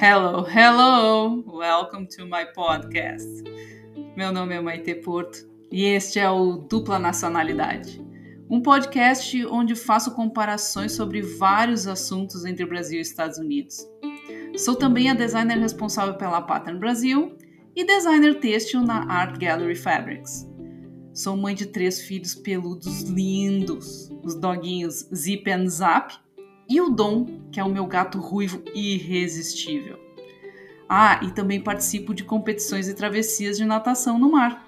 Hello, hello! Welcome to my podcast. Meu nome é Maite Porto e este é o Dupla Nacionalidade, um podcast onde faço comparações sobre vários assuntos entre Brasil e Estados Unidos. Sou também a designer responsável pela Pattern Brasil e designer têxtil na Art Gallery Fabrics. Sou mãe de três filhos peludos lindos, os doguinhos Zip and Zap e o Dom, que é o meu gato ruivo irresistível. Ah, e também participo de competições e travessias de natação no mar.